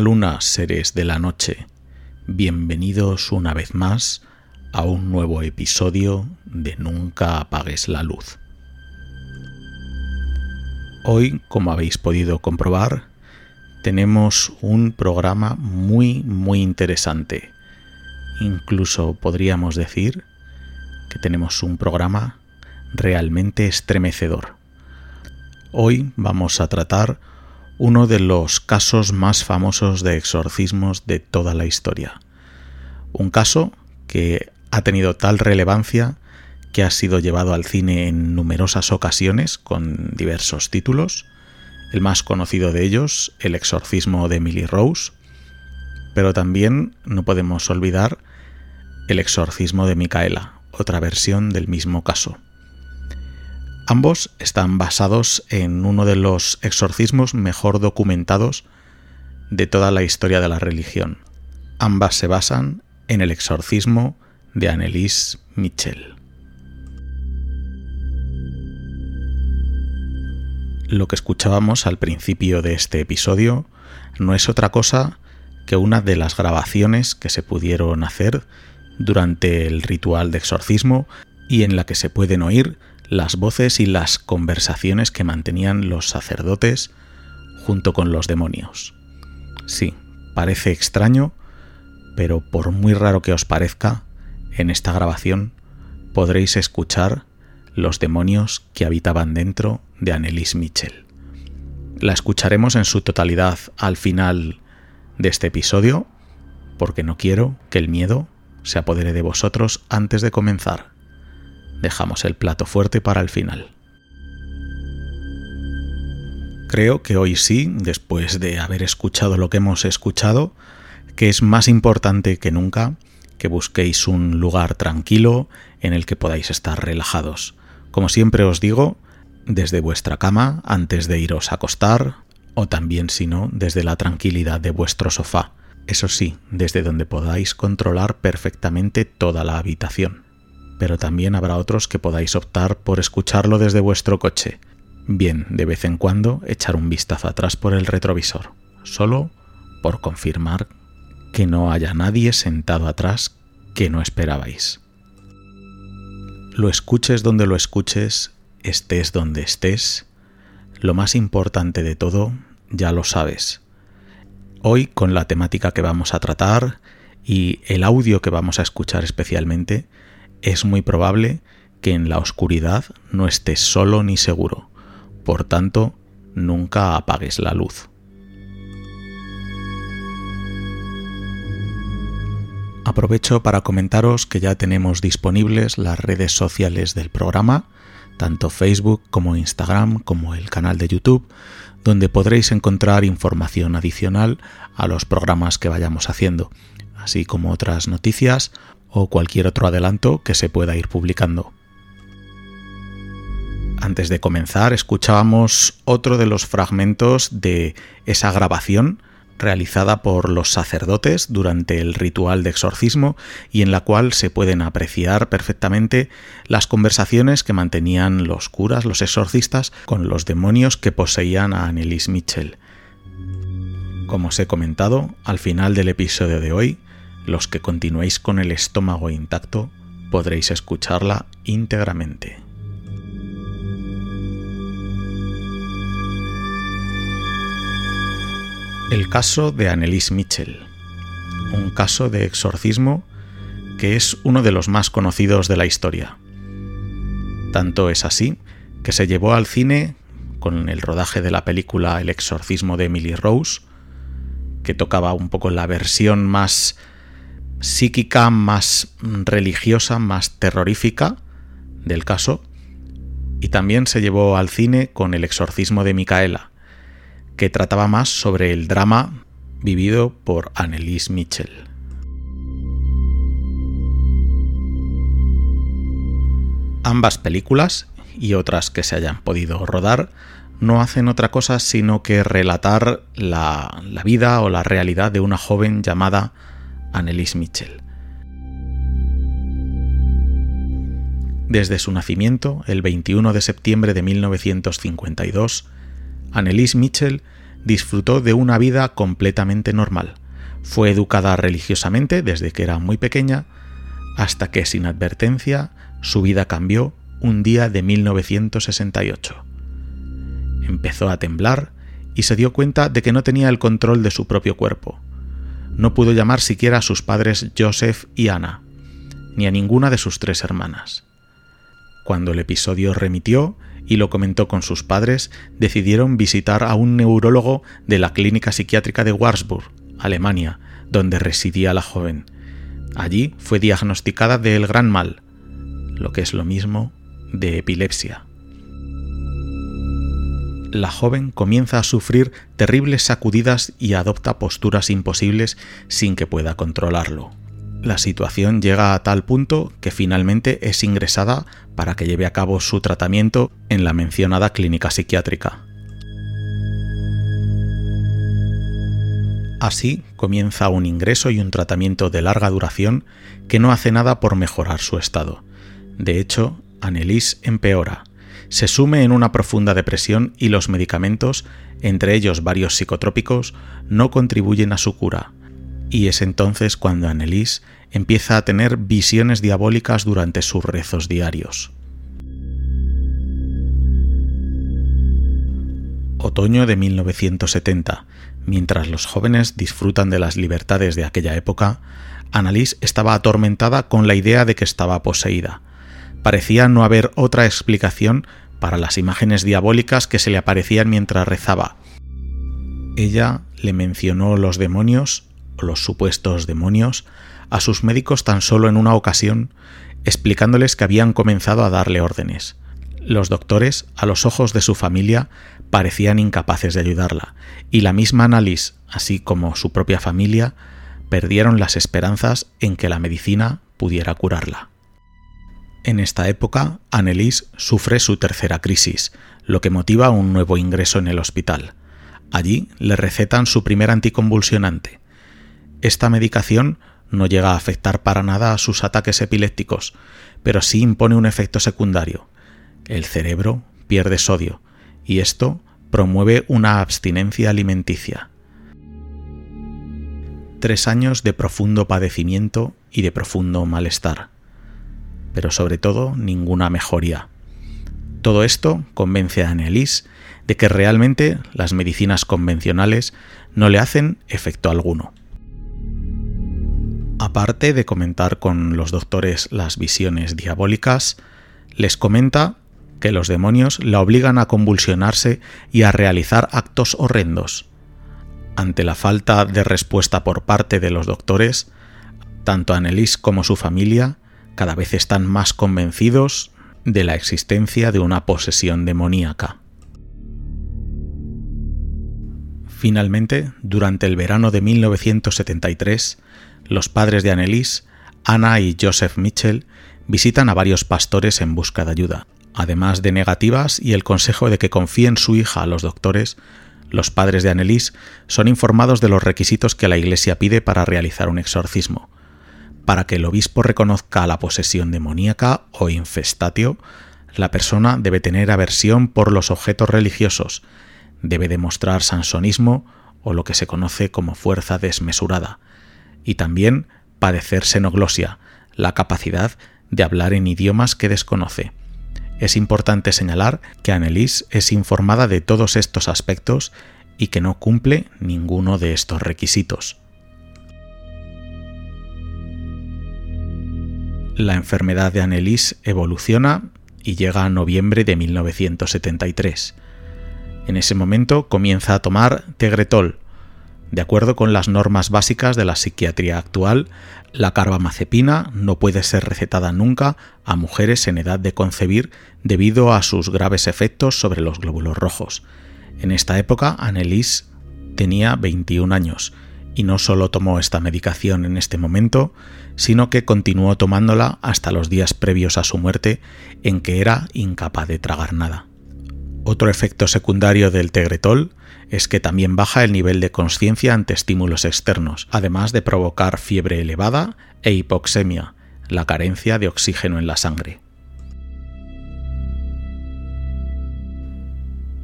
Luna, seres de la noche. Bienvenidos una vez más a un nuevo episodio de Nunca apagues la luz. Hoy, como habéis podido comprobar, tenemos un programa muy, muy interesante. Incluso podríamos decir que tenemos un programa realmente estremecedor. Hoy vamos a tratar uno de los casos más famosos de exorcismos de toda la historia. Un caso que ha tenido tal relevancia que ha sido llevado al cine en numerosas ocasiones con diversos títulos, el más conocido de ellos, El exorcismo de Emily Rose, pero también no podemos olvidar El exorcismo de Micaela, otra versión del mismo caso. Ambos están basados en uno de los exorcismos mejor documentados de toda la historia de la religión. Ambas se basan en el exorcismo de Annelies Michel. Lo que escuchábamos al principio de este episodio no es otra cosa que una de las grabaciones que se pudieron hacer durante el ritual de exorcismo y en la que se pueden oír las voces y las conversaciones que mantenían los sacerdotes junto con los demonios. Sí, parece extraño, pero por muy raro que os parezca, en esta grabación podréis escuchar los demonios que habitaban dentro de Annelies Mitchell. La escucharemos en su totalidad al final de este episodio, porque no quiero que el miedo se apodere de vosotros antes de comenzar dejamos el plato fuerte para el final. Creo que hoy sí, después de haber escuchado lo que hemos escuchado, que es más importante que nunca que busquéis un lugar tranquilo en el que podáis estar relajados. Como siempre os digo, desde vuestra cama antes de iros a acostar, o también si no, desde la tranquilidad de vuestro sofá. Eso sí, desde donde podáis controlar perfectamente toda la habitación pero también habrá otros que podáis optar por escucharlo desde vuestro coche. Bien, de vez en cuando echar un vistazo atrás por el retrovisor, solo por confirmar que no haya nadie sentado atrás que no esperabais. Lo escuches donde lo escuches, estés donde estés, lo más importante de todo ya lo sabes. Hoy con la temática que vamos a tratar y el audio que vamos a escuchar especialmente, es muy probable que en la oscuridad no estés solo ni seguro. Por tanto, nunca apagues la luz. Aprovecho para comentaros que ya tenemos disponibles las redes sociales del programa, tanto Facebook como Instagram como el canal de YouTube, donde podréis encontrar información adicional a los programas que vayamos haciendo, así como otras noticias o cualquier otro adelanto que se pueda ir publicando. Antes de comenzar, escuchábamos otro de los fragmentos de esa grabación realizada por los sacerdotes durante el ritual de exorcismo y en la cual se pueden apreciar perfectamente las conversaciones que mantenían los curas, los exorcistas, con los demonios que poseían a Annelies Mitchell. Como os he comentado, al final del episodio de hoy los que continuéis con el estómago intacto podréis escucharla íntegramente. El caso de Annelies Mitchell, un caso de exorcismo que es uno de los más conocidos de la historia. Tanto es así que se llevó al cine con el rodaje de la película El exorcismo de Emily Rose, que tocaba un poco la versión más psíquica, más religiosa, más terrorífica del caso. Y también se llevó al cine con El exorcismo de Micaela, que trataba más sobre el drama vivido por Annelies Mitchell. Ambas películas, y otras que se hayan podido rodar, no hacen otra cosa sino que relatar la, la vida o la realidad de una joven llamada Annelies Mitchell. Desde su nacimiento, el 21 de septiembre de 1952, Annelise Mitchell disfrutó de una vida completamente normal. Fue educada religiosamente desde que era muy pequeña, hasta que sin advertencia su vida cambió un día de 1968. Empezó a temblar y se dio cuenta de que no tenía el control de su propio cuerpo. No pudo llamar siquiera a sus padres Joseph y Anna, ni a ninguna de sus tres hermanas. Cuando el episodio remitió y lo comentó con sus padres, decidieron visitar a un neurólogo de la clínica psiquiátrica de Warburg, Alemania, donde residía la joven. Allí fue diagnosticada de el gran mal, lo que es lo mismo de epilepsia. La joven comienza a sufrir terribles sacudidas y adopta posturas imposibles sin que pueda controlarlo. La situación llega a tal punto que finalmente es ingresada para que lleve a cabo su tratamiento en la mencionada clínica psiquiátrica. Así comienza un ingreso y un tratamiento de larga duración que no hace nada por mejorar su estado. De hecho, Annelies empeora, se sume en una profunda depresión y los medicamentos, entre ellos varios psicotrópicos, no contribuyen a su cura, y es entonces cuando Annelies empieza a tener visiones diabólicas durante sus rezos diarios. Otoño de 1970. Mientras los jóvenes disfrutan de las libertades de aquella época, Annelies estaba atormentada con la idea de que estaba poseída. Parecía no haber otra explicación para las imágenes diabólicas que se le aparecían mientras rezaba. Ella le mencionó los demonios los supuestos demonios a sus médicos tan solo en una ocasión, explicándoles que habían comenzado a darle órdenes. Los doctores, a los ojos de su familia, parecían incapaces de ayudarla, y la misma Annalise, así como su propia familia, perdieron las esperanzas en que la medicina pudiera curarla. En esta época, Annelise sufre su tercera crisis, lo que motiva un nuevo ingreso en el hospital. Allí le recetan su primer anticonvulsionante, esta medicación no llega a afectar para nada a sus ataques epilépticos, pero sí impone un efecto secundario. El cerebro pierde sodio y esto promueve una abstinencia alimenticia. Tres años de profundo padecimiento y de profundo malestar, pero sobre todo ninguna mejoría. Todo esto convence a Annelies de que realmente las medicinas convencionales no le hacen efecto alguno. Aparte de comentar con los doctores las visiones diabólicas, les comenta que los demonios la obligan a convulsionarse y a realizar actos horrendos. Ante la falta de respuesta por parte de los doctores, tanto Annelies como su familia cada vez están más convencidos de la existencia de una posesión demoníaca. Finalmente, durante el verano de 1973, los padres de Annelies, Anna y Joseph Mitchell, visitan a varios pastores en busca de ayuda. Además de negativas y el consejo de que confíen su hija a los doctores, los padres de Annelies son informados de los requisitos que la Iglesia pide para realizar un exorcismo. Para que el obispo reconozca la posesión demoníaca o infestatio, la persona debe tener aversión por los objetos religiosos, debe demostrar sansonismo o lo que se conoce como fuerza desmesurada, y también padecer xenoglosia, la capacidad de hablar en idiomas que desconoce. Es importante señalar que Annelies es informada de todos estos aspectos y que no cumple ninguno de estos requisitos. La enfermedad de Annelies evoluciona y llega a noviembre de 1973. En ese momento comienza a tomar Tegretol, de acuerdo con las normas básicas de la psiquiatría actual, la carbamazepina no puede ser recetada nunca a mujeres en edad de concebir debido a sus graves efectos sobre los glóbulos rojos. En esta época, Annelies tenía 21 años y no solo tomó esta medicación en este momento, sino que continuó tomándola hasta los días previos a su muerte en que era incapaz de tragar nada. Otro efecto secundario del tegretol es que también baja el nivel de conciencia ante estímulos externos, además de provocar fiebre elevada e hipoxemia, la carencia de oxígeno en la sangre.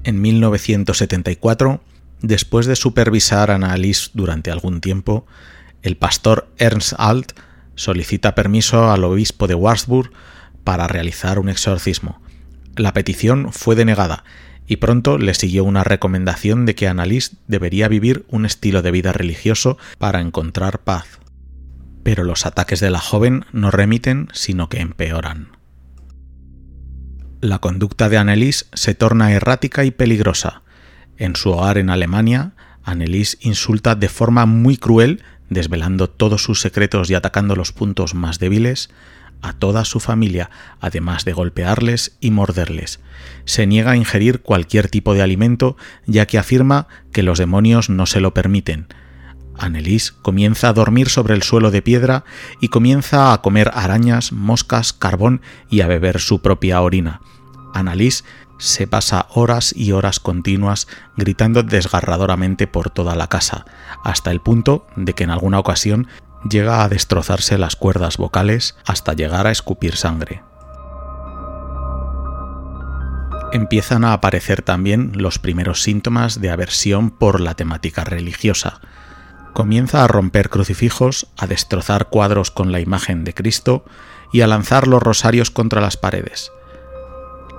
En 1974, después de supervisar a Annalise durante algún tiempo, el pastor Ernst Alt solicita permiso al obispo de Wartburg para realizar un exorcismo. La petición fue denegada y pronto le siguió una recomendación de que Annalise debería vivir un estilo de vida religioso para encontrar paz. Pero los ataques de la joven no remiten, sino que empeoran. La conducta de Annelies se torna errática y peligrosa. En su hogar en Alemania, Annelies insulta de forma muy cruel, desvelando todos sus secretos y atacando los puntos más débiles, a toda su familia, además de golpearles y morderles. Se niega a ingerir cualquier tipo de alimento, ya que afirma que los demonios no se lo permiten, Annelies comienza a dormir sobre el suelo de piedra y comienza a comer arañas, moscas, carbón y a beber su propia orina. Annelies se pasa horas y horas continuas gritando desgarradoramente por toda la casa, hasta el punto de que en alguna ocasión llega a destrozarse las cuerdas vocales hasta llegar a escupir sangre. Empiezan a aparecer también los primeros síntomas de aversión por la temática religiosa, comienza a romper crucifijos, a destrozar cuadros con la imagen de Cristo y a lanzar los rosarios contra las paredes.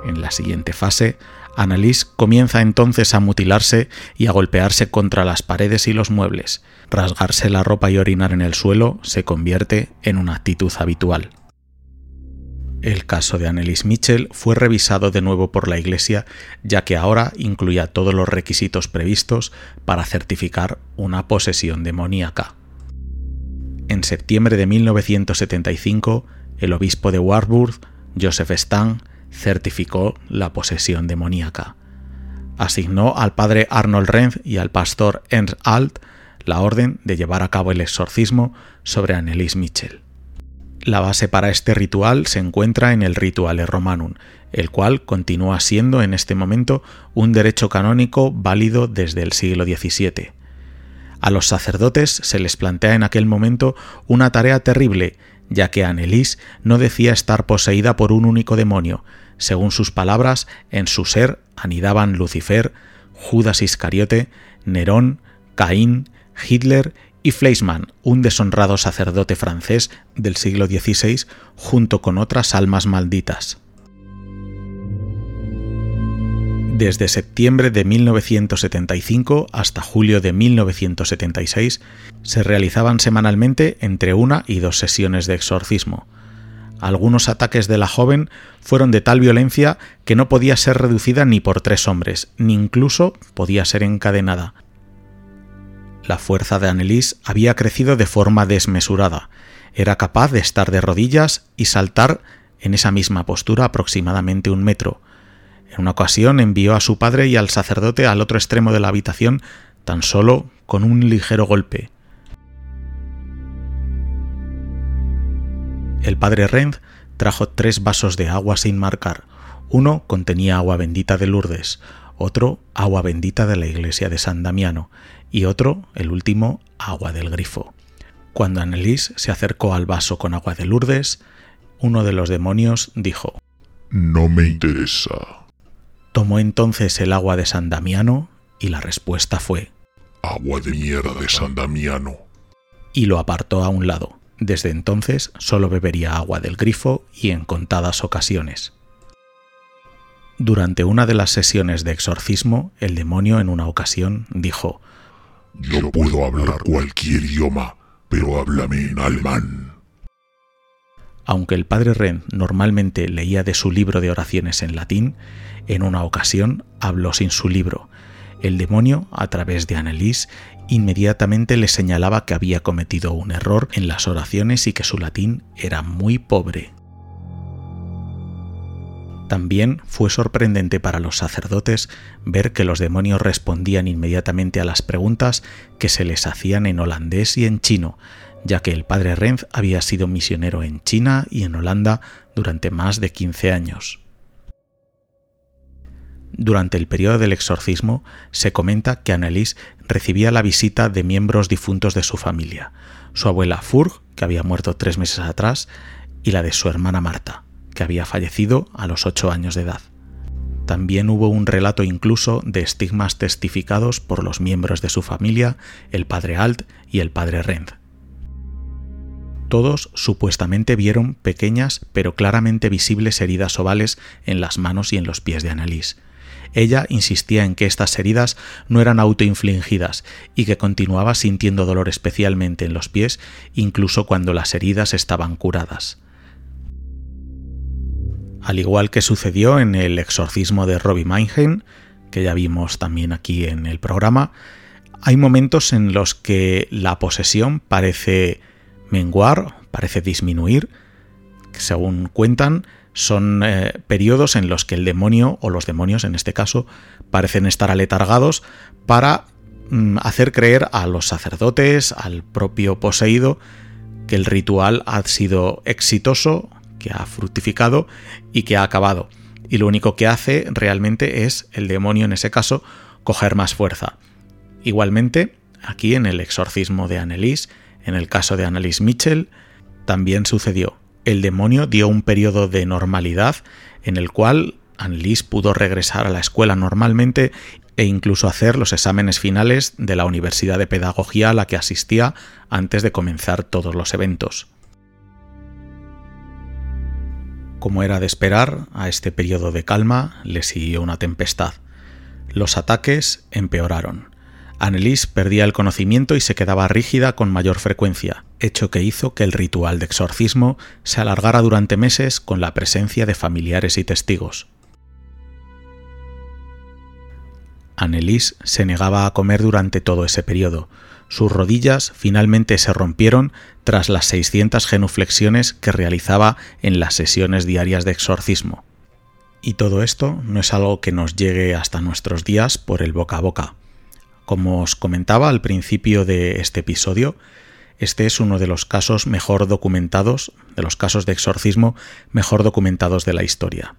En la siguiente fase, Annalise comienza entonces a mutilarse y a golpearse contra las paredes y los muebles. Rasgarse la ropa y orinar en el suelo se convierte en una actitud habitual. El caso de Annelies Mitchell fue revisado de nuevo por la Iglesia, ya que ahora incluía todos los requisitos previstos para certificar una posesión demoníaca. En septiembre de 1975, el obispo de Warburg, Joseph Stang, certificó la posesión demoníaca. Asignó al padre Arnold Renz y al pastor Ernst Alt la orden de llevar a cabo el exorcismo sobre Annelies Mitchell. La base para este ritual se encuentra en el Rituale Romanum, el cual continúa siendo en este momento un derecho canónico válido desde el siglo XVII. A los sacerdotes se les plantea en aquel momento una tarea terrible, ya que Annelies no decía estar poseída por un único demonio. Según sus palabras, en su ser anidaban Lucifer, Judas Iscariote, Nerón, Caín, Hitler y Fleischmann, un deshonrado sacerdote francés del siglo XVI, junto con otras almas malditas. Desde septiembre de 1975 hasta julio de 1976 se realizaban semanalmente entre una y dos sesiones de exorcismo. Algunos ataques de la joven fueron de tal violencia que no podía ser reducida ni por tres hombres, ni incluso podía ser encadenada, la fuerza de Annelies había crecido de forma desmesurada. Era capaz de estar de rodillas y saltar en esa misma postura aproximadamente un metro. En una ocasión envió a su padre y al sacerdote al otro extremo de la habitación tan solo con un ligero golpe. El padre Renz trajo tres vasos de agua sin marcar. Uno contenía agua bendita de Lourdes, otro agua bendita de la iglesia de San Damiano y otro, el último, agua del grifo. Cuando Annelies se acercó al vaso con agua de Lourdes, uno de los demonios dijo No me interesa. Tomó entonces el agua de San Damiano y la respuesta fue Agua de mierda de San Damiano. Y lo apartó a un lado. Desde entonces solo bebería agua del grifo y en contadas ocasiones. Durante una de las sesiones de exorcismo, el demonio en una ocasión dijo yo puedo hablar cualquier idioma, pero háblame en alemán. Aunque el padre Ren normalmente leía de su libro de oraciones en latín, en una ocasión habló sin su libro. El demonio, a través de Annelies, inmediatamente le señalaba que había cometido un error en las oraciones y que su latín era muy pobre. También fue sorprendente para los sacerdotes ver que los demonios respondían inmediatamente a las preguntas que se les hacían en holandés y en chino, ya que el padre Renz había sido misionero en China y en Holanda durante más de 15 años. Durante el periodo del exorcismo se comenta que Annelies recibía la visita de miembros difuntos de su familia, su abuela Furg, que había muerto tres meses atrás, y la de su hermana Marta que había fallecido a los ocho años de edad. también hubo un relato incluso de estigmas testificados por los miembros de su familia, el padre Alt y el padre Rend. Todos supuestamente vieron pequeñas pero claramente visibles heridas ovales en las manos y en los pies de Annelies. Ella insistía en que estas heridas no eran autoinfligidas y que continuaba sintiendo dolor especialmente en los pies incluso cuando las heridas estaban curadas. Al igual que sucedió en el exorcismo de Robbie Meinheim, que ya vimos también aquí en el programa, hay momentos en los que la posesión parece menguar, parece disminuir, según cuentan, son eh, periodos en los que el demonio, o los demonios en este caso, parecen estar aletargados para mm, hacer creer a los sacerdotes, al propio poseído, que el ritual ha sido exitoso, que ha fructificado y que ha acabado. Y lo único que hace realmente es el demonio, en ese caso, coger más fuerza. Igualmente, aquí en el exorcismo de Annelies, en el caso de Annelies Mitchell, también sucedió. El demonio dio un periodo de normalidad en el cual Annelies pudo regresar a la escuela normalmente e incluso hacer los exámenes finales de la Universidad de Pedagogía a la que asistía antes de comenzar todos los eventos. Como era de esperar, a este periodo de calma le siguió una tempestad. Los ataques empeoraron. Annelies perdía el conocimiento y se quedaba rígida con mayor frecuencia, hecho que hizo que el ritual de exorcismo se alargara durante meses con la presencia de familiares y testigos. Annelies se negaba a comer durante todo ese periodo. Sus rodillas finalmente se rompieron tras las 600 genuflexiones que realizaba en las sesiones diarias de exorcismo. Y todo esto no es algo que nos llegue hasta nuestros días por el boca a boca. Como os comentaba al principio de este episodio, este es uno de los casos mejor documentados, de los casos de exorcismo mejor documentados de la historia.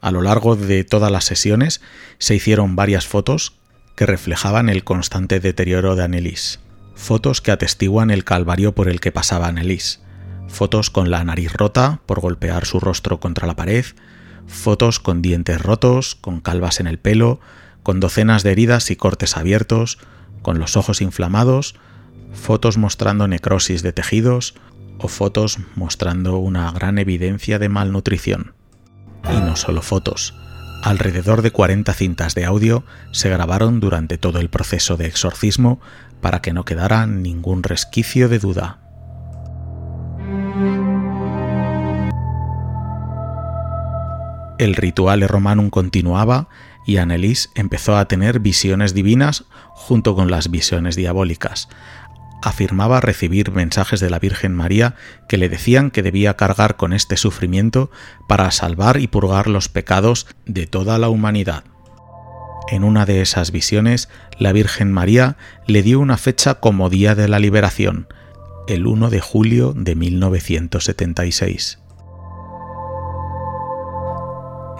A lo largo de todas las sesiones se hicieron varias fotos que reflejaban el constante deterioro de Annelies. Fotos que atestiguan el calvario por el que pasaba Annelies. Fotos con la nariz rota por golpear su rostro contra la pared. Fotos con dientes rotos, con calvas en el pelo, con docenas de heridas y cortes abiertos, con los ojos inflamados, fotos mostrando necrosis de tejidos o fotos mostrando una gran evidencia de malnutrición. Y no solo fotos. Alrededor de 40 cintas de audio se grabaron durante todo el proceso de exorcismo para que no quedara ningún resquicio de duda. El ritual romanum continuaba y Annelies empezó a tener visiones divinas junto con las visiones diabólicas. Afirmaba recibir mensajes de la Virgen María que le decían que debía cargar con este sufrimiento para salvar y purgar los pecados de toda la humanidad. En una de esas visiones, la Virgen María le dio una fecha como Día de la Liberación, el 1 de julio de 1976.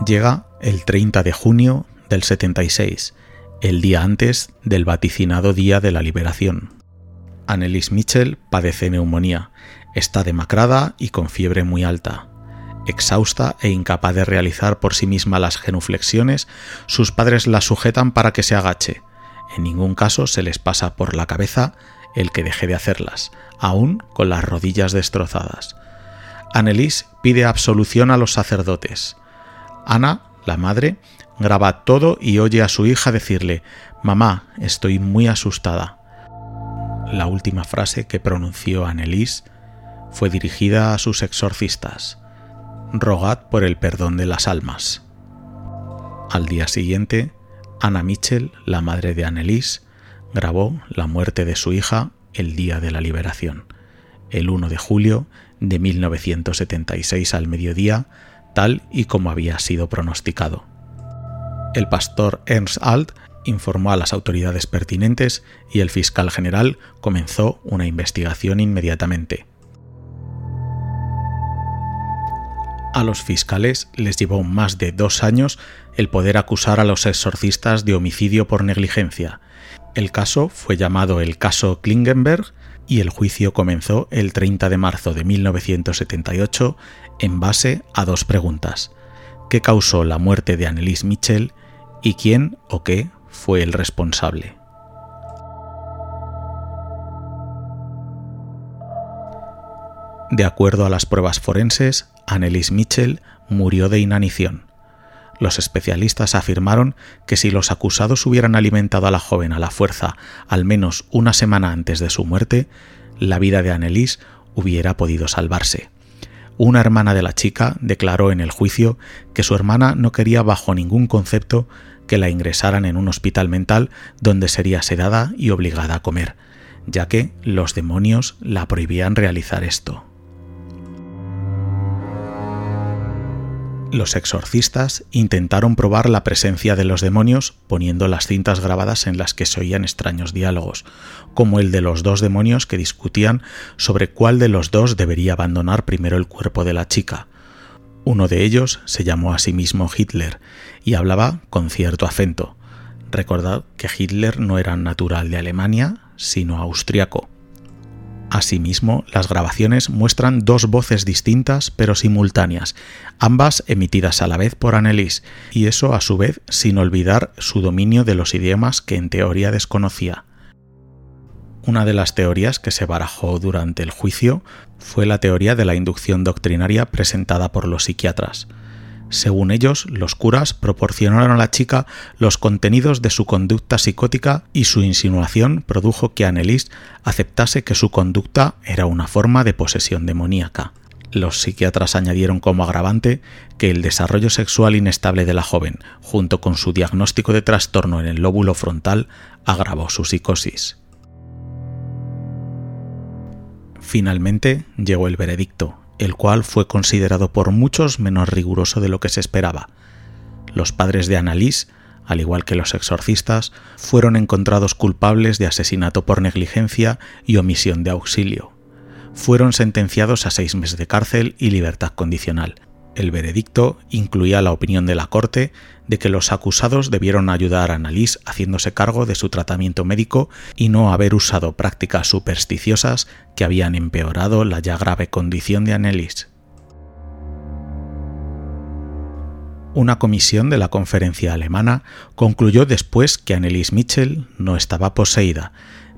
Llega el 30 de junio del 76, el día antes del vaticinado Día de la Liberación. Annelies Mitchell padece neumonía, está demacrada y con fiebre muy alta. Exhausta e incapaz de realizar por sí misma las genuflexiones, sus padres la sujetan para que se agache. En ningún caso se les pasa por la cabeza el que deje de hacerlas, aún con las rodillas destrozadas. Annelies pide absolución a los sacerdotes. Ana, la madre, graba todo y oye a su hija decirle, Mamá, estoy muy asustada. La última frase que pronunció Annelies fue dirigida a sus exorcistas. Rogad por el perdón de las almas. Al día siguiente, Anna Mitchell, la madre de Annelies, grabó la muerte de su hija el día de la liberación, el 1 de julio de 1976 al mediodía, tal y como había sido pronosticado. El pastor Ernst Alt informó a las autoridades pertinentes y el fiscal general comenzó una investigación inmediatamente. A los fiscales les llevó más de dos años el poder acusar a los exorcistas de homicidio por negligencia. El caso fue llamado el caso Klingenberg y el juicio comenzó el 30 de marzo de 1978 en base a dos preguntas qué causó la muerte de Annelies Mitchell y quién o qué fue el responsable. De acuerdo a las pruebas forenses, Annelies Mitchell murió de inanición. Los especialistas afirmaron que si los acusados hubieran alimentado a la joven a la fuerza al menos una semana antes de su muerte, la vida de Annelies hubiera podido salvarse. Una hermana de la chica declaró en el juicio que su hermana no quería bajo ningún concepto que la ingresaran en un hospital mental donde sería sedada y obligada a comer, ya que los demonios la prohibían realizar esto. Los exorcistas intentaron probar la presencia de los demonios poniendo las cintas grabadas en las que se oían extraños diálogos, como el de los dos demonios que discutían sobre cuál de los dos debería abandonar primero el cuerpo de la chica. Uno de ellos se llamó a sí mismo Hitler y hablaba con cierto acento. Recordad que Hitler no era natural de Alemania, sino austriaco. Asimismo, las grabaciones muestran dos voces distintas pero simultáneas, ambas emitidas a la vez por Annelies, y eso a su vez sin olvidar su dominio de los idiomas que en teoría desconocía. Una de las teorías que se barajó durante el juicio fue la teoría de la inducción doctrinaria presentada por los psiquiatras. Según ellos, los curas proporcionaron a la chica los contenidos de su conducta psicótica y su insinuación produjo que Annelies aceptase que su conducta era una forma de posesión demoníaca. Los psiquiatras añadieron como agravante que el desarrollo sexual inestable de la joven, junto con su diagnóstico de trastorno en el lóbulo frontal, agravó su psicosis. Finalmente llegó el veredicto, el cual fue considerado por muchos menos riguroso de lo que se esperaba. Los padres de Annalise, al igual que los exorcistas, fueron encontrados culpables de asesinato por negligencia y omisión de auxilio. Fueron sentenciados a seis meses de cárcel y libertad condicional, el veredicto incluía la opinión de la Corte de que los acusados debieron ayudar a Annalise haciéndose cargo de su tratamiento médico y no haber usado prácticas supersticiosas que habían empeorado la ya grave condición de Annalise. Una comisión de la conferencia alemana concluyó después que Annelies Mitchell no estaba poseída,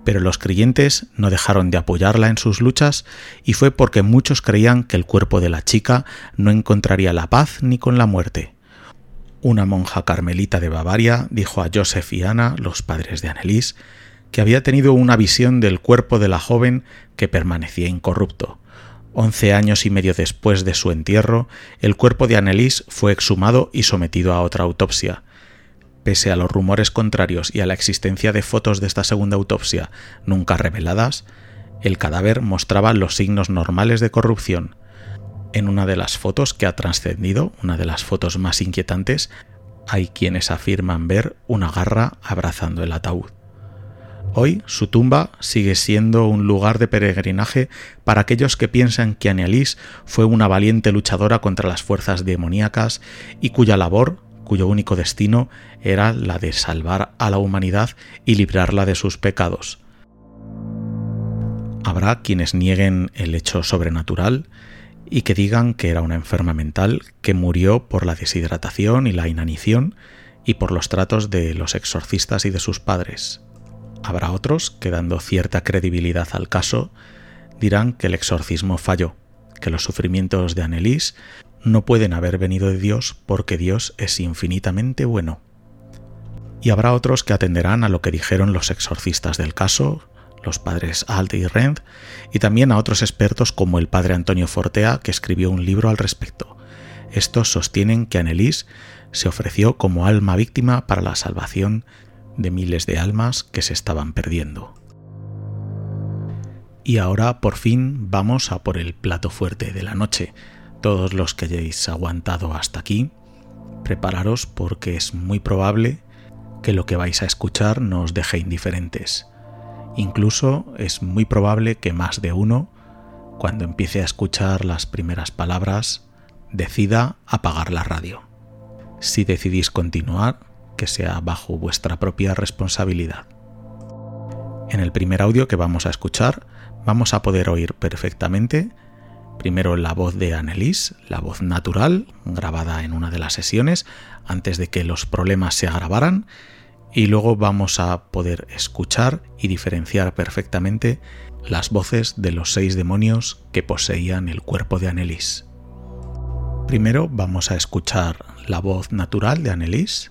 pero los creyentes no dejaron de apoyarla en sus luchas y fue porque muchos creían que el cuerpo de la chica no encontraría la paz ni con la muerte. Una monja carmelita de Bavaria dijo a Joseph y Ana, los padres de Annelies, que había tenido una visión del cuerpo de la joven que permanecía incorrupto. Once años y medio después de su entierro, el cuerpo de Annelies fue exhumado y sometido a otra autopsia, Pese a los rumores contrarios y a la existencia de fotos de esta segunda autopsia nunca reveladas, el cadáver mostraba los signos normales de corrupción. En una de las fotos que ha trascendido, una de las fotos más inquietantes, hay quienes afirman ver una garra abrazando el ataúd. Hoy su tumba sigue siendo un lugar de peregrinaje para aquellos que piensan que Annelies fue una valiente luchadora contra las fuerzas demoníacas y cuya labor cuyo único destino era la de salvar a la humanidad y librarla de sus pecados. Habrá quienes nieguen el hecho sobrenatural y que digan que era una enferma mental que murió por la deshidratación y la inanición y por los tratos de los exorcistas y de sus padres. Habrá otros que dando cierta credibilidad al caso dirán que el exorcismo falló, que los sufrimientos de Annelies no pueden haber venido de Dios porque Dios es infinitamente bueno. Y habrá otros que atenderán a lo que dijeron los exorcistas del caso, los padres Alt y Rend, y también a otros expertos como el padre Antonio Fortea, que escribió un libro al respecto. Estos sostienen que Annelies se ofreció como alma víctima para la salvación de miles de almas que se estaban perdiendo. Y ahora por fin vamos a por el plato fuerte de la noche, todos los que hayáis aguantado hasta aquí, prepararos porque es muy probable que lo que vais a escuchar no deje indiferentes. Incluso es muy probable que más de uno, cuando empiece a escuchar las primeras palabras, decida apagar la radio. Si decidís continuar, que sea bajo vuestra propia responsabilidad. En el primer audio que vamos a escuchar, vamos a poder oír perfectamente Primero la voz de Annelies, la voz natural, grabada en una de las sesiones, antes de que los problemas se agravaran, y luego vamos a poder escuchar y diferenciar perfectamente las voces de los seis demonios que poseían el cuerpo de Annelies. Primero vamos a escuchar la voz natural de Annelies.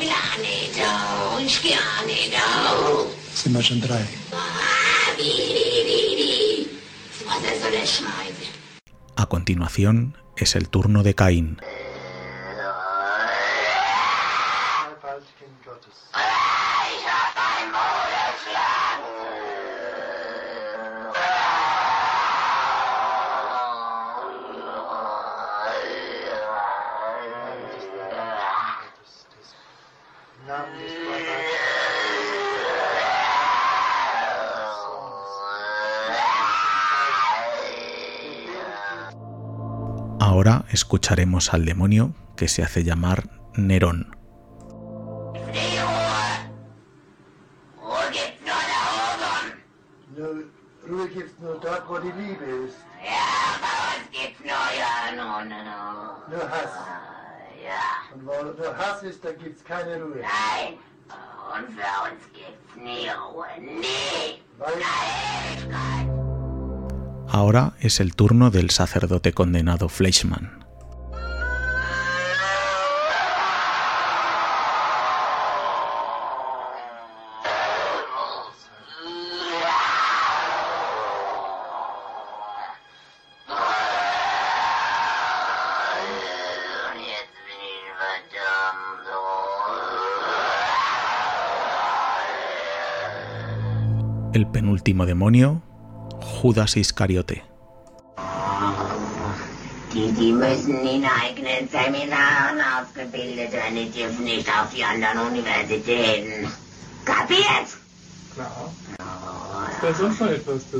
will auch nicht. Oh, ich geh auch nicht. Oh. Sind wir schon drei? Ah, wie, wie, wie, wie. Was ist so der Scheiße? A continuación es el turno de Caín. Ahora escucharemos al demonio que se hace llamar Nerón. Ahora es el turno del sacerdote condenado Fleischmann. El penúltimo demonio, Judas Iscariote.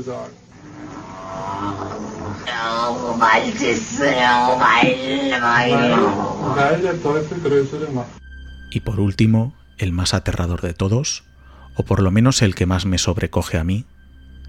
Die. Y por último, el más aterrador de todos, o por lo menos el que más me sobrecoge a mí,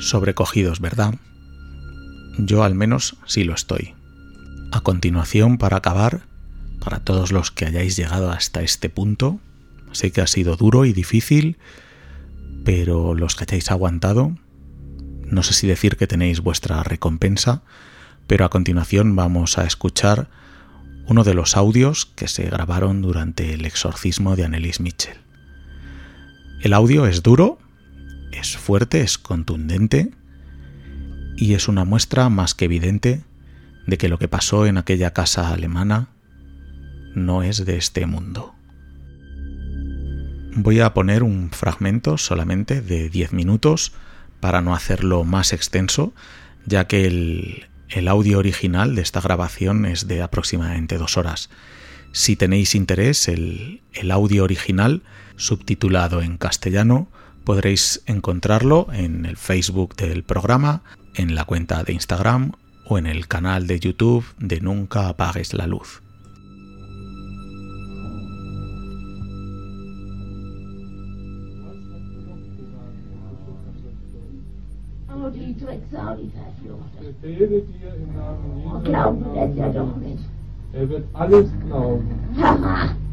Sobrecogidos, ¿verdad? Yo al menos sí lo estoy. A continuación, para acabar, para todos los que hayáis llegado hasta este punto, sé que ha sido duro y difícil, pero los que hayáis aguantado, no sé si decir que tenéis vuestra recompensa, pero a continuación vamos a escuchar uno de los audios que se grabaron durante el exorcismo de Annelies Mitchell. El audio es duro, es fuerte, es contundente y es una muestra más que evidente de que lo que pasó en aquella casa alemana no es de este mundo. Voy a poner un fragmento solamente de 10 minutos para no hacerlo más extenso, ya que el, audio original de esta grabación es de aproximadamente dos horas. Si tenéis interés, el audio original, subtitulado en castellano, podréis encontrarlo en el Facebook del programa, en la cuenta de Instagram o en el canal de YouTube de Nunca apagues la luz. Er wird alles glauben.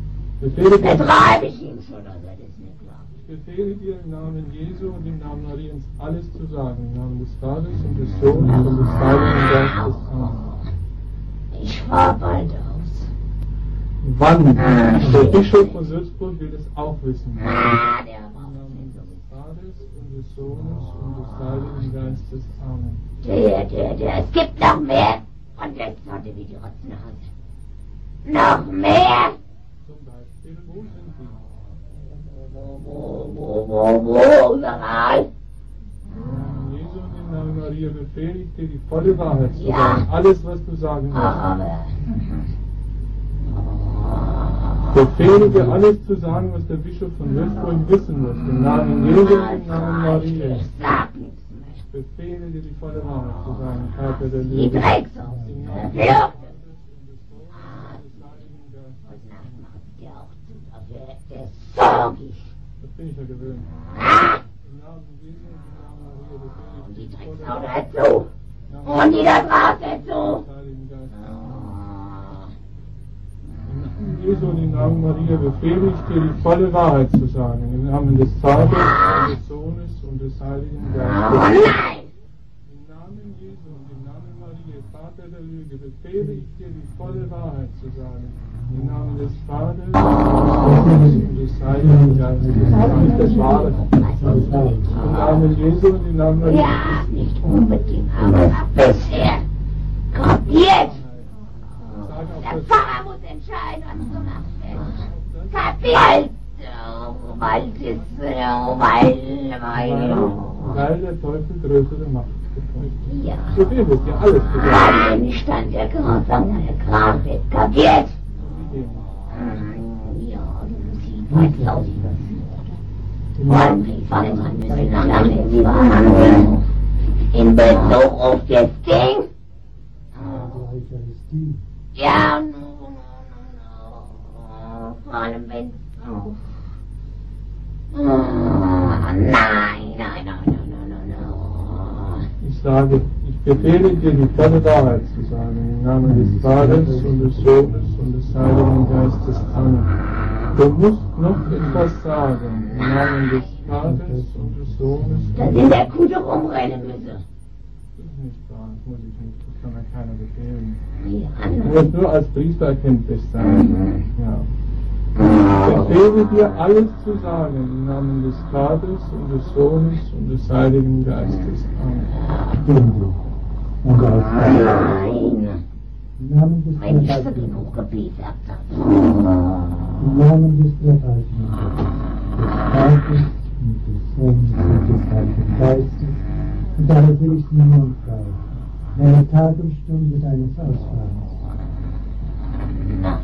Betreibe ich ihn schon, dass er das nicht glaubt. ich befehle dir im Namen Jesu und im Namen Mariens alles zu sagen. Im Namen des Vaters und des Sohnes und des Heiligen Geistes. Amen. Ich fahr bald aus. Wann? Der Bischof von Würzburg will es auch wissen. Ah, der des so. Vaters und des Sohnes und des Heiligen Geistes. Amen. Der, der, der, es gibt noch mehr von der Sorte wie die Rotznase. Noch mehr? Zum Beispiel, wo sind sie? Wo, wo, wo, wo, wo, sag mal. Im Namen Jesu und im Namen Maria befehle ich dir die volle Wahrheit zu sagen. Alles, was du sagen musst. Befehle dir alles zu sagen, was der Bischof von Würzburg wissen muss. Im Namen Jesu im Namen Maria. ich. Befehle dir die volle Wahrheit zu sagen, Vater der Die Liebe. Drecksau, Im der Namen des Verfluchte. Vaters und des Sohnes und des Heiligen Geistes. Und nach macht der auch zu, aber der, sorgig. Das bin ich ja gewöhnt. Ah, Im Namen Jesu und im Namen Maria befehle ich die dir die volle Drecksau Wahrheit dazu. zu Und die da drauf dazu. des Heiligen Geistes. Im Namen Jesu und im Namen Maria befehle ich dir die volle Wahrheit zu sagen. Im Namen des Vaters und des Sohnes und des Heiligen Oh Geistes. nein! Im Namen Jesu und im Namen Maria, Vater der Lüge, befehle ich dir die volle Wahrheit zu sagen. Im Namen des Vaters und des Sohnes und des Heiligen Geistes. Das ist nicht das Wahre. Im Namen Jesu und im Namen Maria. Ja, nicht unbedingt, aber bisher. Kapiert! Sag auch Der das. Pfarrer muss entscheiden, was gemacht wird. Kapiert! Oh, weil es ist, oh, weil, weil, Weil der Teufel größere Macht betäubt. ja. Befehle es dir alles zu sagen. Gerade im Stand der Gehorsam der Graf wird kapiert! In Bezug auf das Ding? Ja, no, no, no, no. Vor allem wenn oh. Oh, nein, nein, nein, nein, nein, nein. Ich sage, ich befehle dir die volle Wahrheit zu sagen, im Namen des Vaters und des Sohnes Heiligen Geistes. Amen. Du musst noch etwas sagen, im Namen des Vaters und des Sohnes. Dass in der Kutte rumrennen müsse. Das ist nicht wahr, das muss ich nicht, das kann mir keiner befehlen. Ja, Du musst nur als Priester erkenntlich sein. Ja. Ich befehle dir alles zu sagen, im Namen des Vaters und des Sohnes und des Heiligen Geistes. Amen. Nein. So Dreifaltigen, genug gebetet habe. im Namen des Dreifaltigen, des Vaters und des Sohnes und des Heiligen Geistes und aller seligsten Jungfrau, deine Tag und Stunde deines Ausfahrens. Nein.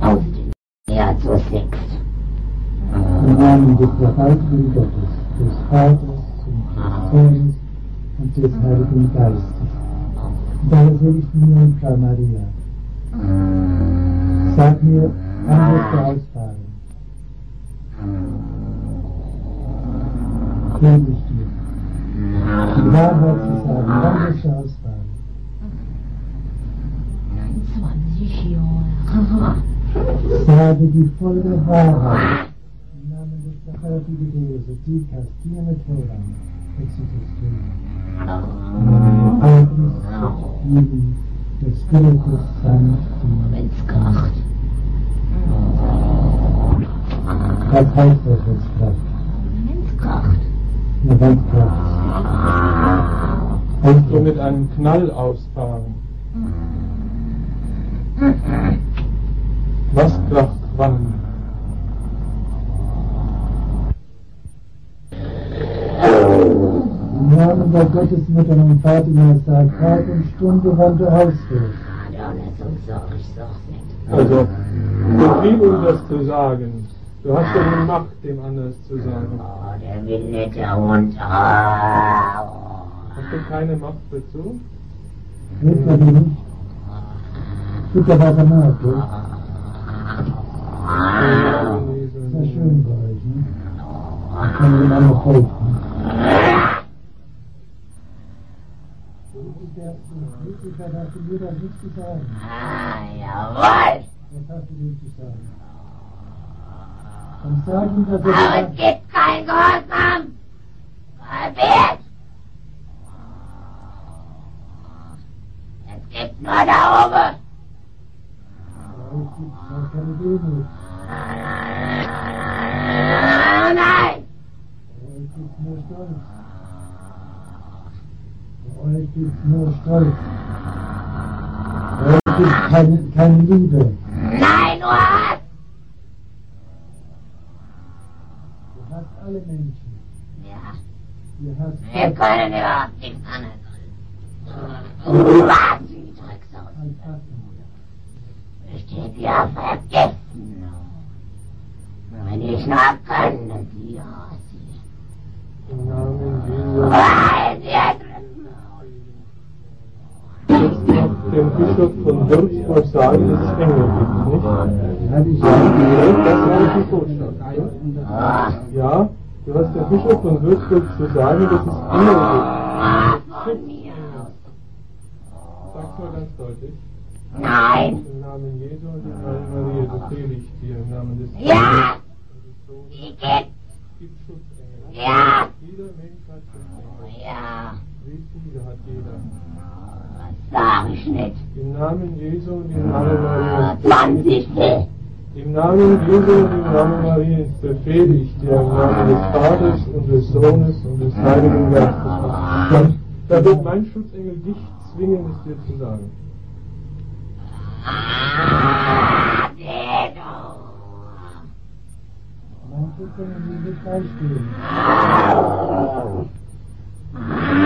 Aus dem Jahr. Im Namen des Dreifaltigen Gottes, des Vaters und des Sohnes und des Heiligen Geistes daher soll ich die Jungfrau Maria. Sag mir, wann wird sie ausfahren? König dir. Die Wahrheit zu sagen, wann wird sie ausfahren? Sage die volle Wahrheit. Im Namen des Zacharatigideuses, Dikas, Diamet Horan, Exodus 3. Das will ich nicht sein. Wenn's kracht. Was heißt das, wenn's kracht? Wenn's kracht. Ja. Kannst du mit einem Knall ausfahren? Du ausfährst. Ah, da lässt uns sorg, ich sag's nicht. Also, Vertriebung das zu sagen. Du hast ja eine Macht, dem anders zu sagen. Oh, der will nicht runter. Hast du keine Macht dazu? Hilft er dir nicht? Tut er weiter nach, gell? Sehr schön bei euch, ne? Ich kann ihm auch noch folgen. Wirklich, da hast du mir das nicht zu sagen. Ah, jawohl. Was hast du ihm zu sagen? Dann sag ihm, dass er Aber es gibt kein Gehorsam. Verwirrt. Es gibt nur da oben. Bei euch gibt es auch keine Demut. Nein. Bei euch gibt es nur Stolz. Bei euch gibt es nur Stolz gibt keine, keine Liebe. Nein, du hast! Du hast alle Menschen. Ja. Du hast Wir können überhaupt nichts anderes. Was? Wie Drecksau. Versteht ihr? Vergessen. Wenn ich nur könnte, die Hose. Nein, die dem Bischof von Würzburg sagen, dass es Engel gibt, nicht? Das war die Botschaft. Ja, du hast dem Bischof von Würzburg zu sagen, dass es Engel gibt. Sag's mal ganz deutlich. Nein. Im Namen Jesu und im Namen Maria befehle ich dir, im Namen des Ja. Die gibt. gibt Schutzengel. Ja. Jeder Mensch hat Schutzengel. Ja. Wie viele hat jeder? Das sag ich nicht. Im Namen Jesu und im Namen Maria. 20. Im Namen Jesu und im Namen Mariens befehle ich dir im Namen des Vaters und des Sohnes und des Heiligen Geistes. Da wird mein Schutzengel dich zwingen, es dir zu sagen. Ah, mein Schutzengel will nicht beistehen. Wie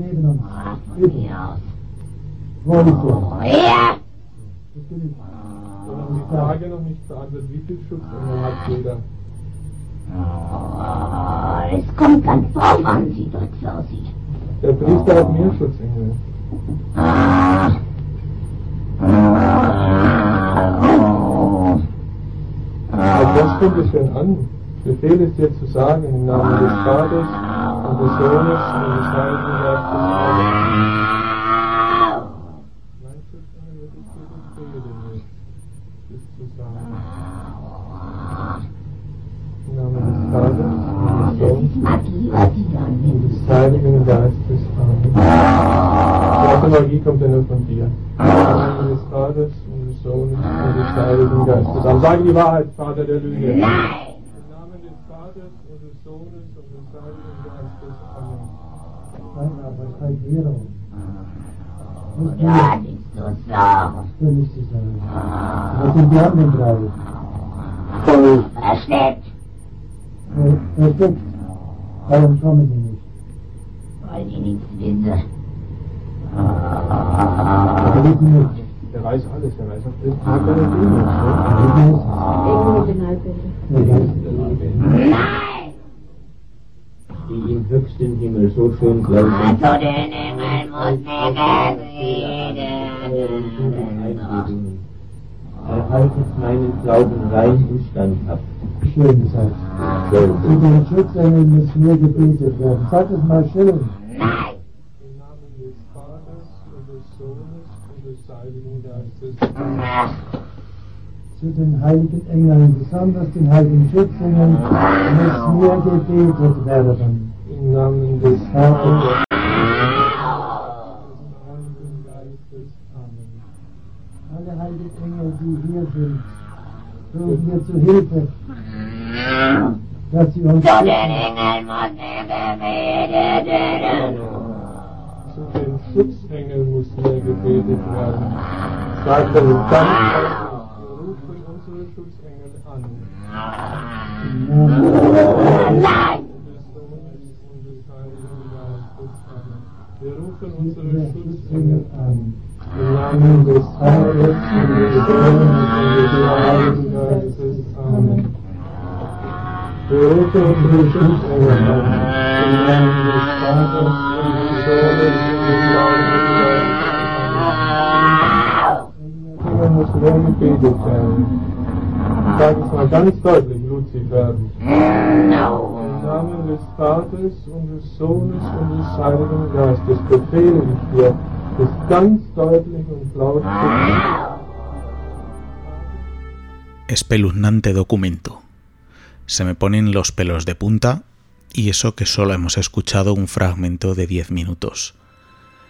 er? Oh, hier. Das bin ich. Haben die Frage noch nicht beantwortet. Wie viel Schutzengel hat jeder? Oh, es kommt ganz drauf an, wie das aussieht. Der Priester hat mehr Schutzengel. Ah. Auf was kommt es denn an? Ich befehle es dir zu sagen im Namen des Vaters und des Sohnes und des Heiligen Geistes. Mein Schutzengel wird es dir befehlen, es zu sagen. Im Namen des Vaters und des Sohnes Magie, was sie da und nimmt. des Heiligen Geistes. Amen. Die ganze Magie kommt ja nur von dir. Im Namen des Vaters und des Sohnes und des Heiligen Geistes. Amen. Sage die Wahrheit, Vater der Lüge. Nein. Im Namen des Vaters und des Sohnes und des Heiligen Geistes. Amen. Aber es heißt Hero. Nicht nicht so sagen. Das will ich dir sagen. Was sind die anderen drei? Versteckt. Versteckt. Warum kommen die nicht? Weil die nichts wissen. Wir wissen nicht. Der weiß alles, der weiß auch der Lüge. Wir wissen. Nein. Die im höchsten Himmel so schön glauben, Also den Engel muss mir Eingebungen. Erhaltet meinen Glauben rein und standhaft. Schön gesagt. Zu den Schutzengeln muss mir gebetet werden. Sag es mal schön. Nein. Im Namen des Vaters und des Sohnes und des Heiligen Geistes zu den heiligen Engeln, besonders den heiligen Schützlingen, muss mir gebetet werden. Im Namen des Vaters. Alle heiligen Engel, die hier sind, rufen wir zu Hilfe, dass sie uns. Zu den Engeln muss mir gebetet werden. Zu den Schutzengeln muss mir gebetet werden. Satan, danke. Im Namen Espeluznante documento. Se me ponen los pelos de punta y eso que solo hemos escuchado un fragmento de 10 minutos.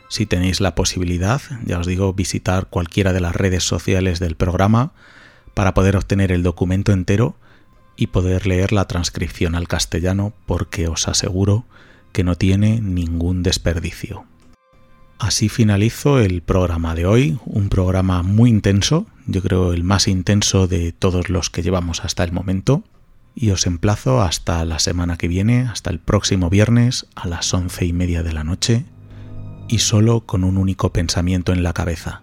Si tenéis la posibilidad, ya os digo, visitar cualquiera de las redes sociales del programa para poder obtener el documento entero y poder leer la transcripción al castellano porque os aseguro que no tiene ningún desperdicio. Así finalizo el programa de hoy, un programa muy intenso, yo creo el más intenso de todos los que llevamos hasta el momento, y os emplazo hasta la semana que viene, hasta el próximo viernes a las once y media de la noche, y solo con un único pensamiento en la cabeza,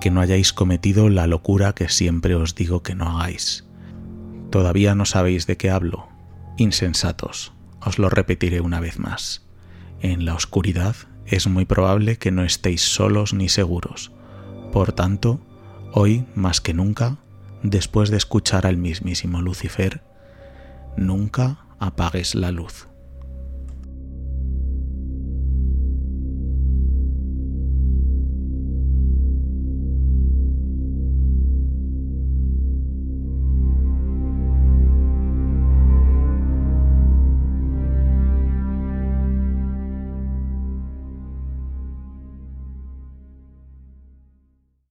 que no hayáis cometido la locura que siempre os digo que no hagáis. Todavía no sabéis de qué hablo, insensatos, os lo repetiré una vez más. En la oscuridad es muy probable que no estéis solos ni seguros. Por tanto, hoy más que nunca, después de escuchar al mismísimo Lucifer, nunca apagues la luz.